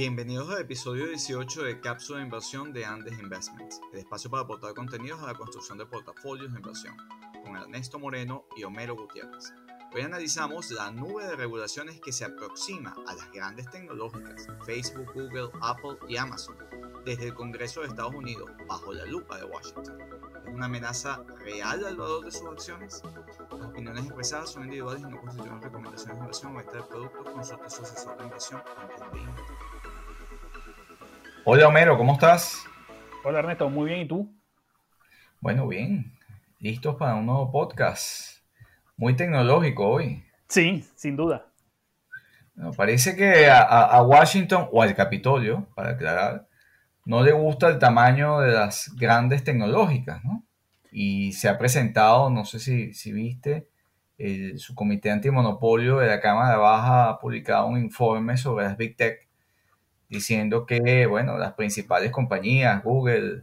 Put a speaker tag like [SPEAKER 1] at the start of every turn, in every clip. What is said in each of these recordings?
[SPEAKER 1] Bienvenidos al episodio 18 de Cápsula de Inversión de Andes Investments, el espacio para aportar contenidos a la construcción de portafolios de inversión, con Ernesto Moreno y Homero Gutiérrez. Hoy analizamos la nube de regulaciones que se aproxima a las grandes tecnológicas, Facebook, Google, Apple y Amazon, desde el Congreso de Estados Unidos, bajo la lupa de Washington. ¿Es una amenaza real al valor de sus acciones? Las opiniones expresadas son individuales y no constituyen recomendaciones de inversión o venta de productos. Consulta a su asesor de inversión antes de invertir.
[SPEAKER 2] Hola Homero, ¿cómo estás?
[SPEAKER 3] Hola Ernesto, muy bien, ¿y tú?
[SPEAKER 2] Bueno, bien. Listos para un nuevo podcast. Muy tecnológico hoy.
[SPEAKER 3] Sí, sin duda.
[SPEAKER 2] Bueno, parece que a, a Washington o al Capitolio, para aclarar, no le gusta el tamaño de las grandes tecnológicas, ¿no? Y se ha presentado, no sé si, si viste, el, su comité antimonopolio de la Cámara Baja ha publicado un informe sobre las Big Tech diciendo que, bueno, las principales compañías, Google,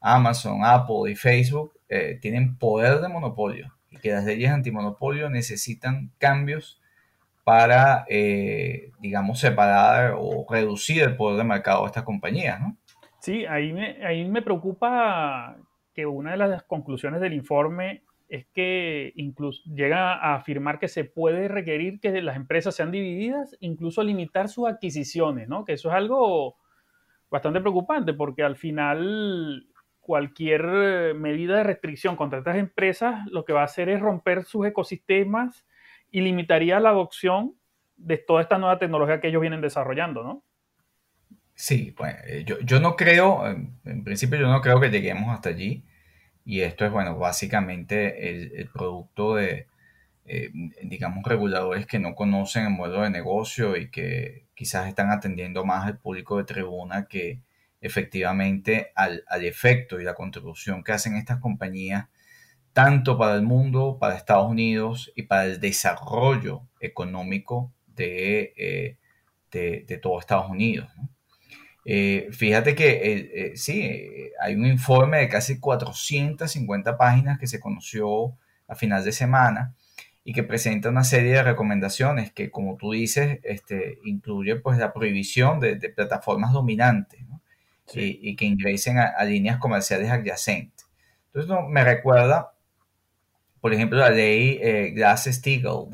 [SPEAKER 2] Amazon, Apple y Facebook, eh, tienen poder de monopolio y que las leyes antimonopolio necesitan cambios para, eh, digamos, separar o reducir el poder de mercado de estas compañías.
[SPEAKER 3] Sí, ahí ahí me preocupa que una de las conclusiones del informe es que incluso llega a afirmar que se puede requerir que las empresas sean divididas, incluso limitar sus adquisiciones, ¿no? Que eso es algo bastante preocupante porque al final cualquier medida de restricción contra estas empresas lo que va a hacer es romper sus ecosistemas y limitaría la adopción de toda esta nueva tecnología que ellos vienen desarrollando, ¿no?
[SPEAKER 2] Sí, bueno, eh, yo, yo no creo, en principio yo no creo que lleguemos hasta allí. Y esto es, bueno, básicamente el, producto de, eh, digamos, reguladores que no conocen el modelo de negocio y que quizás están atendiendo más al público de tribuna que efectivamente al, al efecto y la contribución que hacen estas compañías, tanto para el mundo, para Estados Unidos y para el desarrollo económico de, eh, de, todo Estados Unidos. Eh, fíjate que eh, eh, sí, hay un informe de casi 450 páginas que se conoció a final de semana y que presenta una serie de recomendaciones que, como tú dices, este, incluye pues la prohibición de, de plataformas dominantes ¿no? sí. y, y, que ingresen a, a, líneas comerciales adyacentes. Entonces no, me recuerda, por ejemplo, la ley Glass-Steagall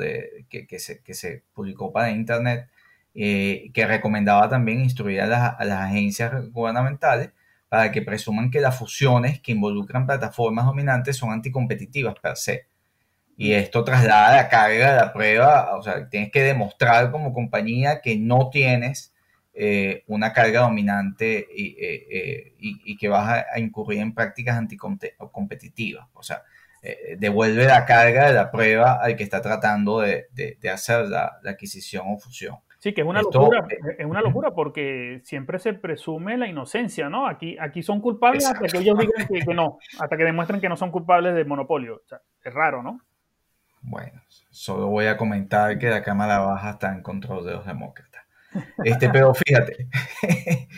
[SPEAKER 2] que, que, se, que se publicó para Internet, eh, que recomendaba también instruir a las, a las, agencias gubernamentales para que presuman que las fusiones que involucran plataformas dominantes son anticompetitivas per se. Y esto traslada la carga de la prueba, o sea, tienes que demostrar como compañía que no tienes eh, una carga dominante y, eh, y, y que vas a, a, incurrir en prácticas anticompetitivas. O sea, devuelve la carga de la prueba al que está tratando de, de, de hacer la, la adquisición o fusión.
[SPEAKER 3] Sí, que es una Esto, locura, es una locura porque siempre se presume la inocencia, ¿no? Aquí, aquí son culpables Exacto. hasta que ellos digan que, que, no, hasta que demuestren que no son culpables de monopolio. O sea, es raro, ¿no?
[SPEAKER 2] Bueno, solo voy a comentar que la Cámara Baja está en control de los demócratas. Este, pero fíjate,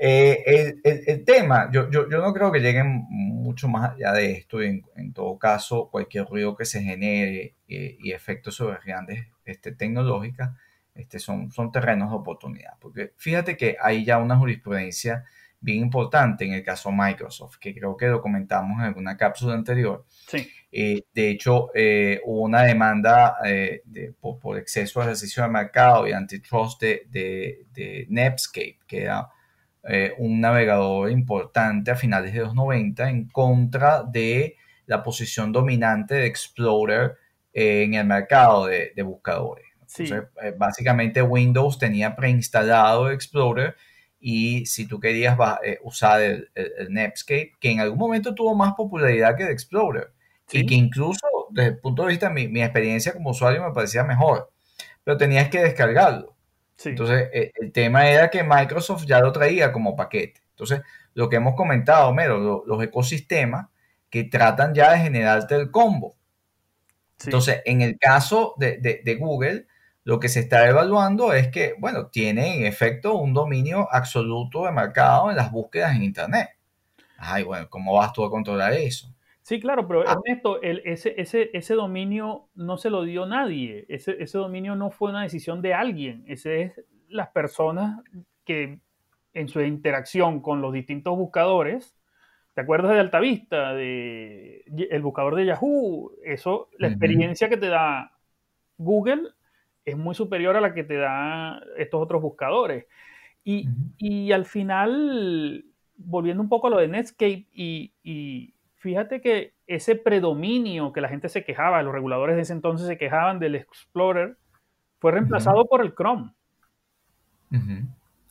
[SPEAKER 2] eh, el, el, el, tema, yo, yo, yo, no creo que lleguen mucho más allá de esto y en, en todo caso cualquier ruido que se genere eh, y efectos sobre grandes este, tecnológicas este, son, son terrenos de oportunidad. Porque fíjate que hay ya una jurisprudencia bien importante en el caso Microsoft, que creo que lo comentamos en alguna cápsula anterior.
[SPEAKER 3] Sí.
[SPEAKER 2] Eh, de hecho, eh, hubo una demanda eh, de, por, por, exceso de ejercicio de mercado y antitrust de, de, de Netscape, que era eh, un navegador importante a finales de los 90 en contra de la posición dominante de Explorer en el mercado de, de buscadores. Entonces, sí. básicamente Windows tenía preinstalado Explorer y si tú querías eh, usar el, el, el, Netscape, que en algún momento tuvo más popularidad que el Explorer ¿Sí? y que incluso desde el punto de vista de mi, mi, experiencia como usuario me parecía mejor, pero tenías que descargarlo. Sí. Entonces, el, el, tema era que Microsoft ya lo traía como paquete. Entonces, lo que hemos comentado, Mero, lo, los ecosistemas que tratan ya de generarte el combo. Sí. Entonces, en el caso de, de, de Google, lo que se está evaluando es que, bueno, tiene en efecto un dominio absoluto de mercado en las búsquedas en Internet. Ay, bueno, ¿cómo vas tú a controlar eso?
[SPEAKER 3] Sí, claro, pero ah. Ernesto, el, ese, ese, ese dominio no se lo dio nadie. Ese, ese dominio no fue una decisión de alguien. Ese es las personas que en su interacción con los distintos buscadores, ¿te acuerdas de Altavista, de el buscador de Yahoo? Eso, la experiencia que te da Google es muy superior a la que te da estos otros buscadores. Y, al final, volviendo un poco a lo de Netscape, y, fíjate que ese predominio que la gente se quejaba, los reguladores de ese entonces se quejaban del Explorer, fue reemplazado por el Chrome.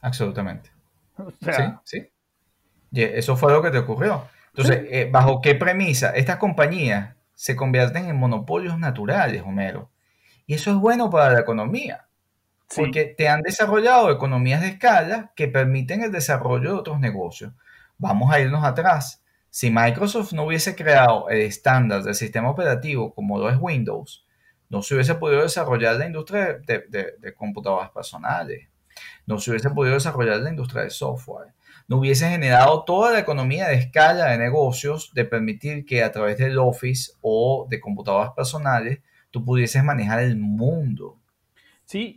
[SPEAKER 2] Absolutamente. sí, sí. Y eso fue lo que te ocurrió. Entonces, eh, ¿bajo qué premisa? Estas compañías se convierten en monopolios naturales, Homero. Y eso es bueno para la economía, porque te han desarrollado economías de escala que permiten el desarrollo de otros negocios. Vamos a irnos atrás. Si Microsoft no hubiese creado el estándar del sistema operativo como lo es Windows, no se hubiese podido desarrollar la industria de, de computadoras personales, no se hubiese podido desarrollar la industria de software, no hubiese generado toda la economía de escala de negocios de permitir que a través del Office o de computadoras personales tú pudieses manejar el mundo.
[SPEAKER 3] Sí,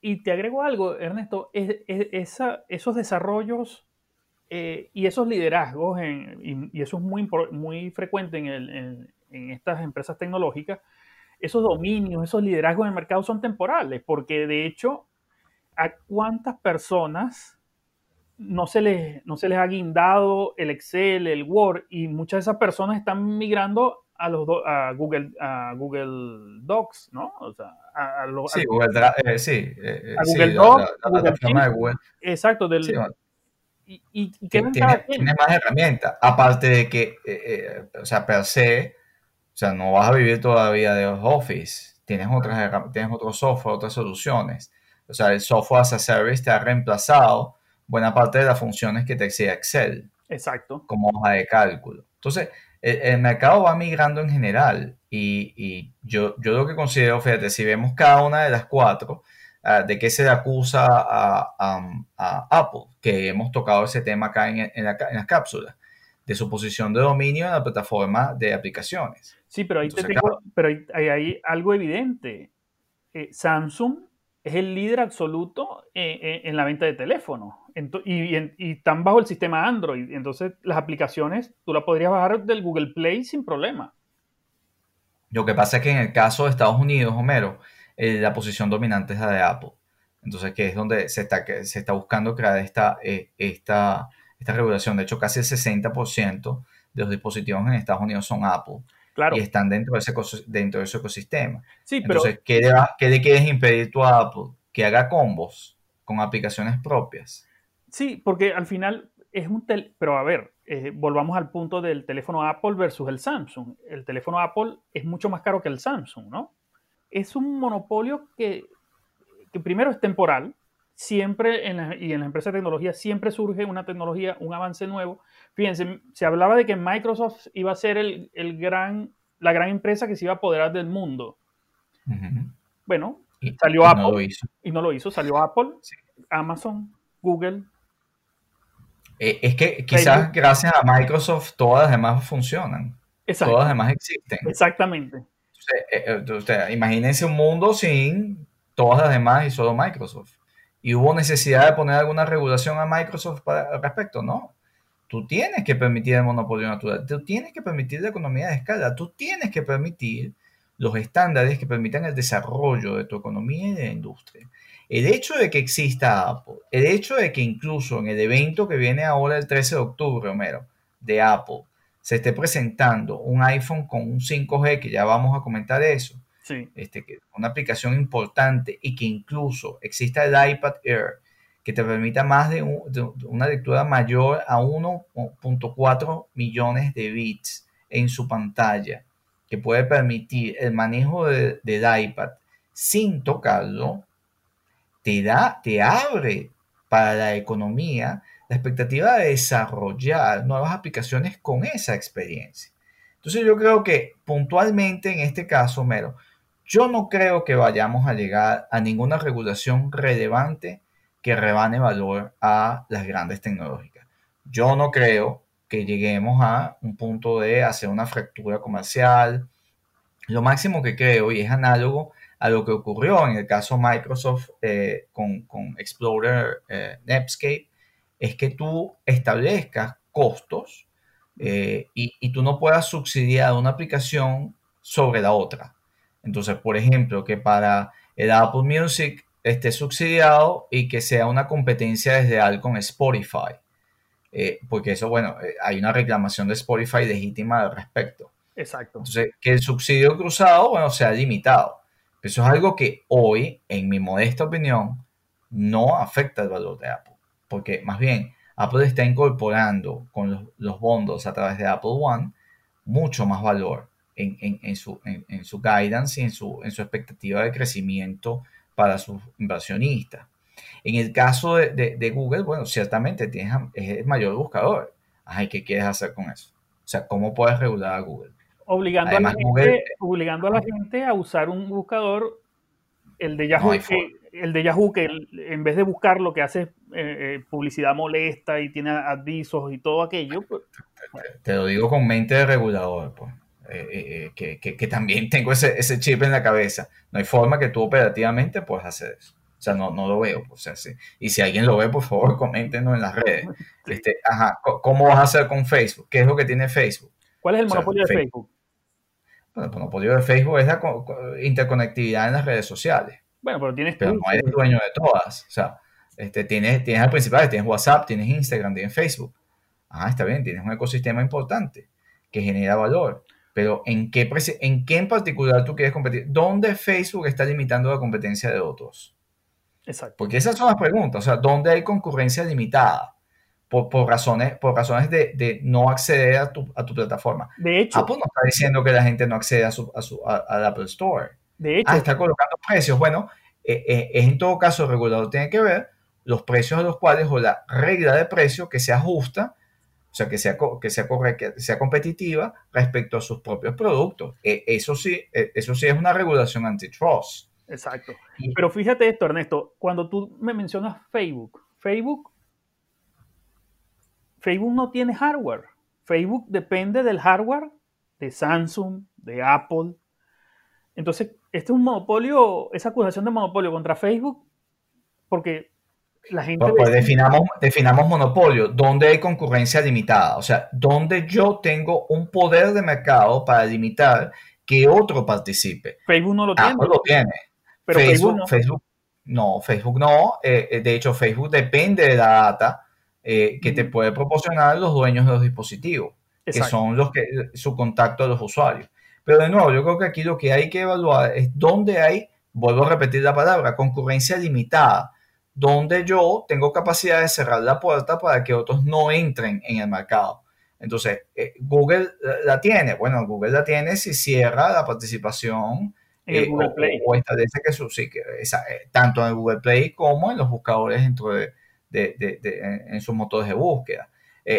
[SPEAKER 3] y, te agrego algo, Ernesto, esos desarrollos eh, y esos liderazgos, y, eso es muy, muy frecuente en, estas empresas tecnológicas, esos dominios, esos liderazgos en el mercado son temporales, porque de hecho, ¿a cuántas personas no se les, no se les ha guindado el Excel, el Word, y muchas de esas personas están migrando a los a Google a Google Docs, ¿no? O sea, a,
[SPEAKER 2] sí, Google, eh, sí, eh,
[SPEAKER 3] eh, a Google Docs, la, de Google. Exacto, del,
[SPEAKER 2] y, y, tiene, tiene, más herramientas, aparte de que, o sea, per se, o sea, no vas a vivir todavía de Office, tienes otras tienes otro software, otras soluciones. O sea, el software as a service te ha reemplazado buena parte de las funciones que te exige Excel.
[SPEAKER 3] Exacto.
[SPEAKER 2] Como hoja de cálculo. Entonces, el, mercado va migrando en general y, yo, yo lo que considero, fíjate, si vemos cada una de las cuatro, ah, de qué se le acusa a, Apple, que hemos tocado ese tema acá en, en, las cápsulas, de su posición de dominio en la plataforma de aplicaciones.
[SPEAKER 3] Sí, pero ahí, pero hay, algo evidente. Eh, Samsung es el líder absoluto eh, eh, en la venta de teléfonos y, están bajo el sistema Android. Entonces, las aplicaciones tú las podrías bajar del Google Play sin problema.
[SPEAKER 2] Lo que pasa es que en el caso de Estados Unidos, Homero, eh, la posición dominante es la de Apple. Entonces, que es donde se está, que se está buscando crear esta, esta, esta regulación. De hecho, casi el 60% de los dispositivos en Estados Unidos son Apple. Y están dentro de ese, dentro de ese ecosistema.
[SPEAKER 3] Sí, pero,
[SPEAKER 2] Entonces, ¿qué le, ¿qué le quieres impedir tú a Apple? Que haga combos con aplicaciones propias.
[SPEAKER 3] Sí, porque al final es un tel pero a ver, eh, volvamos al punto del teléfono Apple versus el Samsung. El teléfono Apple es mucho más caro que el Samsung, ¿no? Es un monopolio que, que primero es temporal, siempre en y en las empresas de tecnología siempre surge una tecnología, un avance nuevo. Fíjense, se hablaba de que Microsoft iba a ser el, gran, la gran empresa que se iba a apoderar del mundo. Bueno, salió Apple y no lo hizo, salió Apple, Amazon, Google.
[SPEAKER 2] Eh, es que quizás gracias a Microsoft todas las demás funcionan. Todas las demás existen.
[SPEAKER 3] Exactamente.
[SPEAKER 2] Eh, eh, imagínense un mundo sin todas las demás y solo Microsoft y hubo necesidad de poner alguna regulación a Microsoft para, al respecto, ¿no? Tú tienes que permitir el monopolio natural, tú tienes que permitir la economía de escala, tú tienes que permitir los estándares que permitan el desarrollo de tu economía y de la industria. El hecho de que exista Apple, el hecho de que incluso en el evento que viene ahora el 13 de octubre, Romero, de Apple, se esté presentando un iPhone con un 5G, que ya vamos a comentar eso, este, que una aplicación importante y que incluso exista el iPad Air que te permita más de, una lectura mayor a 1.4 millones de bits en su pantalla, que puede permitir el manejo del iPad sin tocarlo, te da, te abre para la economía la expectativa de desarrollar nuevas aplicaciones con esa experiencia. Entonces yo creo que puntualmente en este caso, Mero, yo no creo que vayamos a llegar a ninguna regulación relevante que rebane valor a las grandes tecnológicas. Yo no creo que lleguemos a un punto de hacer una fractura comercial. Lo máximo que creo, y es análogo a lo que ocurrió en el caso Microsoft eh, con, con, Explorer eh, Netscape, es que tú establezcas costos y, y, tú no puedas subsidiar una aplicación sobre la otra. Entonces, por ejemplo, que para el Apple Music esté subsidiado y que sea una competencia desde con Spotify. Eh, porque eso, bueno, eh, hay una reclamación de Spotify legítima al respecto.
[SPEAKER 3] Exacto.
[SPEAKER 2] Entonces, que el subsidio cruzado, bueno, sea limitado. Eso es algo que hoy, en mi modesta opinión, no afecta el valor de Apple. Porque más bien, Apple está incorporando con los, los bondos a través de Apple One mucho más valor en, en, en su, en, su guidance y en su, en su expectativa de crecimiento para sus inversionistas. En el caso de, Google, bueno, ciertamente tienes, es el mayor buscador. Ay, ¿qué quieres hacer con eso? O sea, ¿cómo puedes regular a Google?
[SPEAKER 3] Obligando, a, la gente, obligando a la gente a usar un buscador, el de Yahoo, que, el de Yahoo, que en vez de buscar lo que hace eh, eh, publicidad molesta y tiene avisos y todo aquello. Pues,
[SPEAKER 2] te, lo digo con mente de regulador, pues. Eh, que, que, también tengo ese, ese, chip en la cabeza. No hay forma que tú operativamente puedas hacer eso. O sea, no, no lo veo. Pues, o sea, sí. Y si alguien lo ve, por favor, coméntenos en las redes. Este, ajá, ¿Cómo vas a hacer con Facebook? ¿Qué es lo que tiene Facebook?
[SPEAKER 3] ¿Cuál es el monopolio de Facebook?
[SPEAKER 2] Bueno, el monopolio de Facebook es la interconectividad en las redes sociales.
[SPEAKER 3] Bueno, pero tienes
[SPEAKER 2] Pero no eres dueño de todas. O sea, este, tienes, tienes al principal, tienes WhatsApp, tienes Instagram, tienes Facebook. Ah, está bien, tienes un ecosistema importante que genera valor. Pero ¿en qué, ¿en qué en particular tú quieres competir? ¿Dónde Facebook está limitando la competencia de otros?
[SPEAKER 3] Exacto.
[SPEAKER 2] Porque esas son las preguntas. O sea, ¿dónde hay concurrencia limitada? Por, por razones, por razones de, de, no acceder a tu, a tu plataforma.
[SPEAKER 3] De hecho.
[SPEAKER 2] Apple no está diciendo que la gente no acceda a, su, a, su, a, Apple Store.
[SPEAKER 3] De hecho.
[SPEAKER 2] Ah, está colocando precios. Bueno, eh, eh, es en todo caso el regulador tiene que ver los precios a los cuales o la regla de precio que se ajusta o sea, que sea, que sea, que sea competitiva respecto a sus propios productos. E, eso, sí, e, eso sí es una regulación antitrust.
[SPEAKER 3] Exacto. Pero fíjate esto, Ernesto, cuando tú me mencionas Facebook, Facebook, Facebook no tiene hardware. Facebook depende del hardware de Samsung, de Apple. Entonces, este es un monopolio, esa acusación de monopolio contra Facebook, porque
[SPEAKER 2] pues, pues definamos, definamos monopolio, donde hay concurrencia limitada, o sea, donde yo tengo un poder de mercado para limitar que otro participe.
[SPEAKER 3] Facebook no lo tiene.
[SPEAKER 2] lo tiene. Pero Facebook, Facebook, no. Facebook no. Eh, eh, de hecho, Facebook depende de la data eh, que te puede proporcionar los dueños de los dispositivos, que son los que su contacto a los usuarios. Pero de nuevo, yo creo que aquí lo que hay que evaluar es dónde hay, vuelvo a repetir la palabra, concurrencia limitada donde yo tengo capacidad de cerrar la puerta para que otros no entren en el mercado. Entonces, eh, Google la tiene. Bueno, Google la tiene si cierra la participación
[SPEAKER 3] en Google eh, Play.
[SPEAKER 2] O, establece que su, sí, que eh, tanto en Google Play como en los buscadores dentro de, en, sus motores de búsqueda.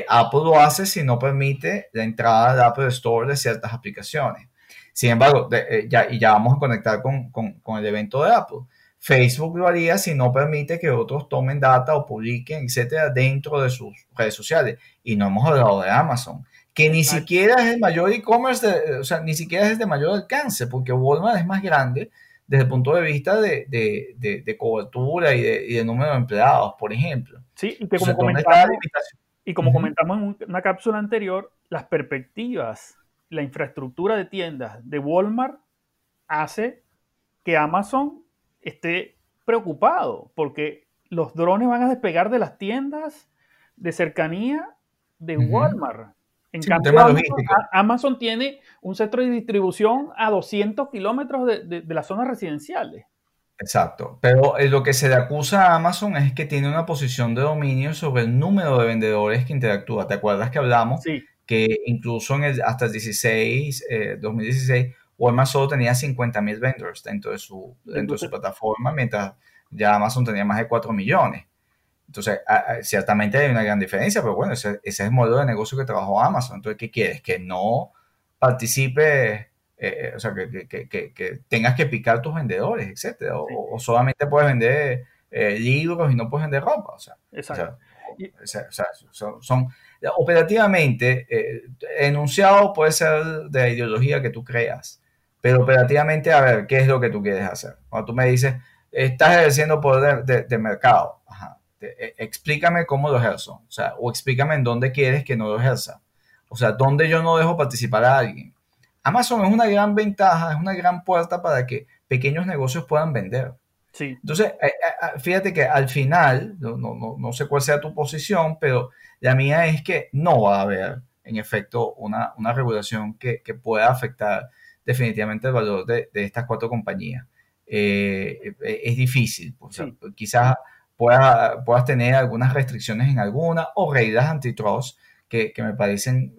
[SPEAKER 2] Apple lo hace si no permite la entrada al Apple Store de ciertas aplicaciones. Sin embargo, ya, y ya vamos a conectar con, con el evento de Apple. Facebook lo haría si no permite que otros tomen data o publiquen, etcétera, dentro de sus redes sociales. Y no hemos hablado de Amazon, que ni siquiera es el mayor e-commerce, o sea, ni siquiera es de mayor alcance, porque Walmart es más grande desde el punto de vista de, de, de, cobertura y, de, número de empleados, por ejemplo.
[SPEAKER 3] Sí, y como, comentamos, y como comentamos en una cápsula anterior, las perspectivas, la infraestructura de tiendas de Walmart hace que Amazon esté preocupado porque los drones van a despegar de las tiendas de cercanía de Walmart. En cambio, Amazon, tiene un centro de distribución a 200 kilómetros de, las zonas residenciales.
[SPEAKER 2] Exacto, pero eh, lo que se le acusa a Amazon es que tiene una posición de dominio sobre el número de vendedores que interactúa. ¿Te acuerdas que hablamos? Que incluso en el, hasta el 16, 2016 Walmart solo tenía 50.000 vendors dentro de su, dentro de su plataforma, mientras ya Amazon tenía más de 4 millones. Entonces, ciertamente hay una gran diferencia, pero bueno, ese, es el modelo de negocio que trabajó Amazon. Entonces, ¿qué quieres? Que no participe, eh, eh, o sea, que, que, que, que, tengas que picar tus vendedores, etcétera, o, solamente puedes vender eh, libros y no puedes vender ropa. O sea,
[SPEAKER 3] Exacto.
[SPEAKER 2] O sea, son, son, operativamente, enunciado puede ser de la ideología que tú creas pero operativamente, a ver, ¿qué es lo que tú quieres hacer? Cuando tú me dices, estás ejerciendo poder de, mercado, e, explícame cómo lo ejerzo, o sea, o explícame en dónde quieres que no lo ejerza, o sea, dónde yo no dejo participar a alguien. Amazon es una gran ventaja, es una gran puerta para que pequeños negocios puedan vender.
[SPEAKER 3] Sí.
[SPEAKER 2] Entonces, eh, eh, fíjate que al final, no, no, no, sé cuál sea tu posición, pero la mía es que no va a haber, en efecto, una, una regulación que, que, pueda afectar definitivamente el valor de, de estas cuatro compañías. Eh, es difícil, quizás puedas, tener algunas restricciones en alguna o reglas antitrust que, me parecen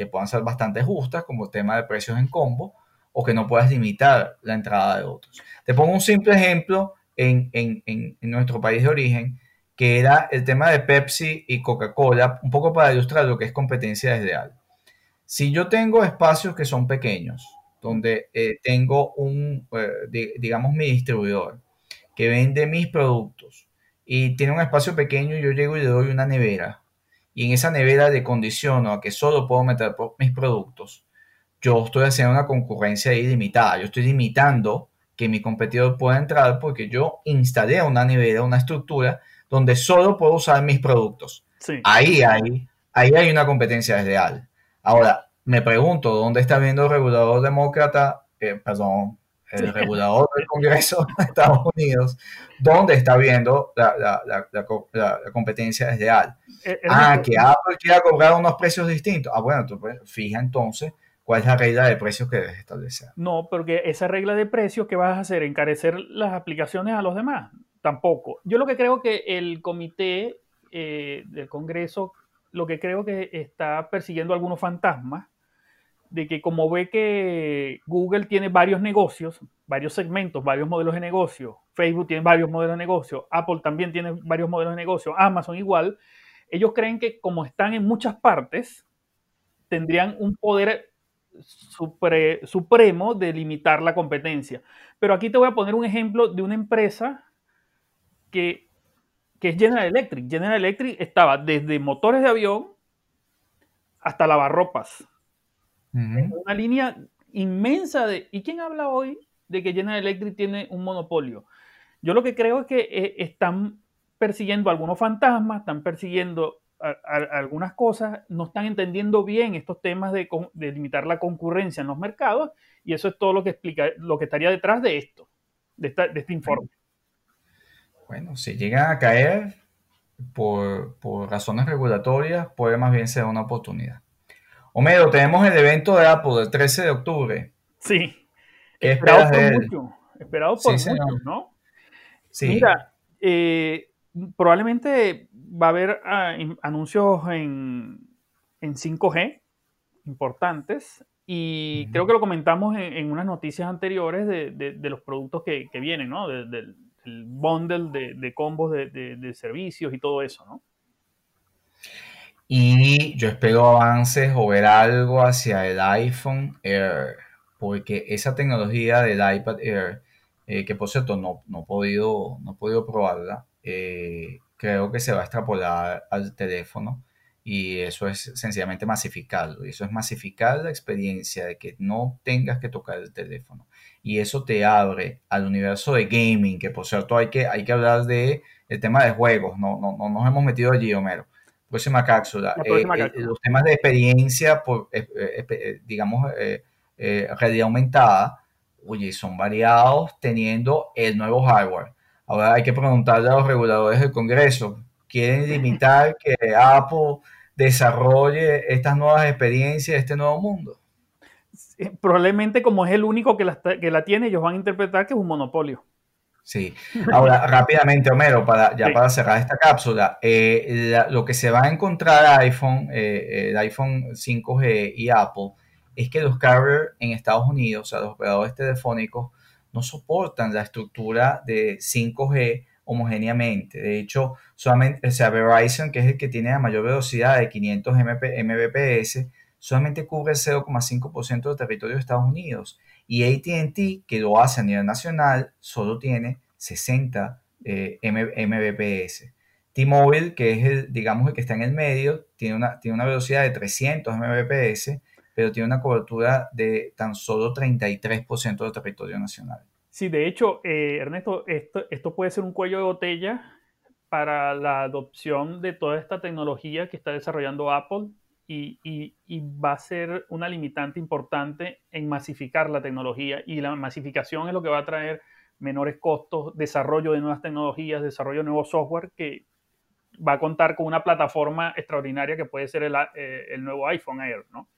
[SPEAKER 2] que puedan ser bastante justas, como el tema de precios en combo, o que no puedas limitar la entrada de otros. Te pongo un simple ejemplo en, en, en, nuestro país de origen, que era el tema de Pepsi y Coca-Cola, un poco para ilustrar lo que es competencia desleal. Si yo tengo espacios que son pequeños, donde eh, tengo un, eh, digamos, mi distribuidor que vende mis productos y tiene un espacio pequeño, yo llego y le doy una nevera y en esa nevera le condiciono a que solo puedo meter mis productos yo estoy haciendo una concurrencia ilimitada. Yo estoy limitando que mi competidor pueda entrar porque yo instalé una nevera, una estructura donde solo puedo usar mis productos. Ahí, hay, ahí hay una competencia desleal. Ahora, me pregunto, ¿dónde está viendo el regulador demócrata, eh, perdón, el regulador del Congreso de Estados Unidos, dónde está viendo la, competencia desleal? Eh, ah, que Apple quiera cobrar unos precios distintos. Ah, bueno, tú fija entonces ¿Cuál es la regla de precios que debes establecer?
[SPEAKER 3] No, porque esa regla de precios, ¿qué vas a hacer? ¿Encarecer las aplicaciones a los demás? Tampoco. Yo lo que creo que el comité eh, del Congreso, lo que creo que está persiguiendo algunos fantasmas, de que como ve que Google tiene varios negocios, varios segmentos, varios modelos de negocio, Facebook tiene varios modelos de negocio, Apple también tiene varios modelos de negocio, Amazon igual, ellos creen que como están en muchas partes, tendrían un poder supremo de limitar la competencia. Pero aquí te voy a poner un ejemplo de una empresa que, es General Electric. General Electric estaba desde motores de avión hasta lavarropas. Una línea inmensa de... ¿Y quién habla hoy de que General Electric tiene un monopolio? Yo lo que creo es que eh, están persiguiendo algunos fantasmas, están persiguiendo algunas cosas, no están entendiendo bien estos temas de, limitar la concurrencia en los mercados y eso es todo lo que explica, lo que estaría detrás de esto, de, este informe.
[SPEAKER 2] Bueno, si llegan a caer por, razones regulatorias, puede más bien ser una oportunidad. Homero, tenemos el evento de Apple el 13 de octubre.
[SPEAKER 3] Sí. esperado por mucho, esperado por muchos, ¿no? Sí. Mira, eh, probablemente va a haber ah, anuncios en, 5G importantes y creo que lo comentamos en, unas noticias anteriores de, los productos que, vienen, ¿no? del bundle de, combos de, servicios y todo eso, ¿no?
[SPEAKER 2] Y yo espero avances o ver algo hacia el iPhone Air, porque esa tecnología del iPad Air, eh, que por cierto no, no, he podido, no he podido probarla, eh, creo que se va a extrapolar al teléfono y eso es sencillamente masificarlo. Y eso es masificar la experiencia de que no tengas que tocar el teléfono. Y eso te abre al universo de gaming, que por cierto hay que, hay que hablar de tema de juegos. No, no, no nos hemos metido allí, Homero. Próxima cápsula. Eh, eh, los temas de experiencia, por, digamos, realidad aumentada, oye, son variados teniendo el nuevo hardware. Ahora hay que preguntarle a los reguladores del Congreso, ¿quieren limitar que Apple desarrolle estas nuevas experiencias, este nuevo mundo?
[SPEAKER 3] Probablemente como es el único que la, que la tiene, ellos van a interpretar que es un monopolio.
[SPEAKER 2] Sí. Ahora, rápidamente, Homero, para, ya para cerrar esta cápsula, eh, lo que se va a encontrar iPhone, eh, el iPhone 5G y Apple, es que los carriers en Estados Unidos, o sea, los operadores telefónicos, no soportan la estructura de 5G homogéneamente. De hecho, solamente, o sea, Verizon, que es el que tiene la mayor velocidad de 500 Mbps, solamente cubre el 0,5% del territorio de Estados Unidos. Y ATT, que lo hace a nivel nacional, solo tiene 60 eh, Mbps. T-Mobile, que es el, digamos, el que está en el medio, tiene una, tiene una velocidad de 300 Mbps, pero tiene una cobertura de tan solo 33% del territorio nacional.
[SPEAKER 3] Sí, de hecho, eh, Ernesto, esto, esto puede ser un cuello de botella para la adopción de toda esta tecnología que está desarrollando Apple y, y, va a ser una limitante importante en masificar la tecnología y la masificación es lo que va a traer menores costos, desarrollo de nuevas tecnologías, desarrollo de nuevo software que va a contar con una plataforma extraordinaria que puede ser el, eh, el nuevo iPhone Air, ¿no?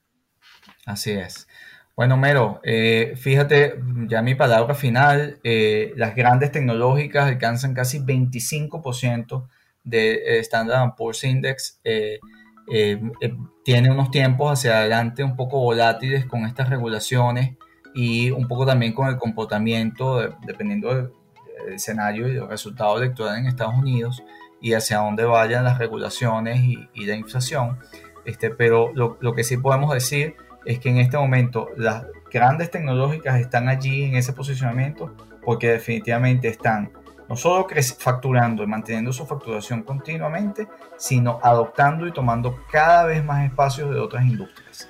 [SPEAKER 2] Así es. Bueno, Mero, eh, fíjate, ya mi palabra final, eh, las grandes tecnológicas alcanzan casi 25% de Standard Poor's Index. Tiene unos tiempos hacia adelante un poco volátiles con estas regulaciones y un poco también con el comportamiento, dependiendo del, escenario y del resultado electoral en Estados Unidos y hacia dónde vayan las regulaciones y, la inflación. Este, pero lo, lo, que sí podemos decir es que en este momento las grandes tecnológicas están allí en ese posicionamiento porque definitivamente están no solo facturando y manteniendo su facturación continuamente, sino adoptando y tomando cada vez más espacios de otras industrias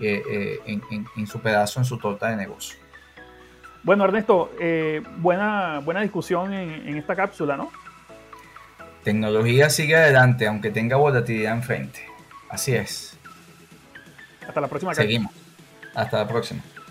[SPEAKER 2] eh, eh, en, su pedazo, en su torta de negocio.
[SPEAKER 3] Bueno, Ernesto, eh, buena, buena discusión en, en esta cápsula, ¿no?
[SPEAKER 2] Tecnología sigue adelante, aunque tenga volatilidad enfrente. Así es.
[SPEAKER 3] Hasta la próxima.
[SPEAKER 2] Seguimos. Hasta la próxima.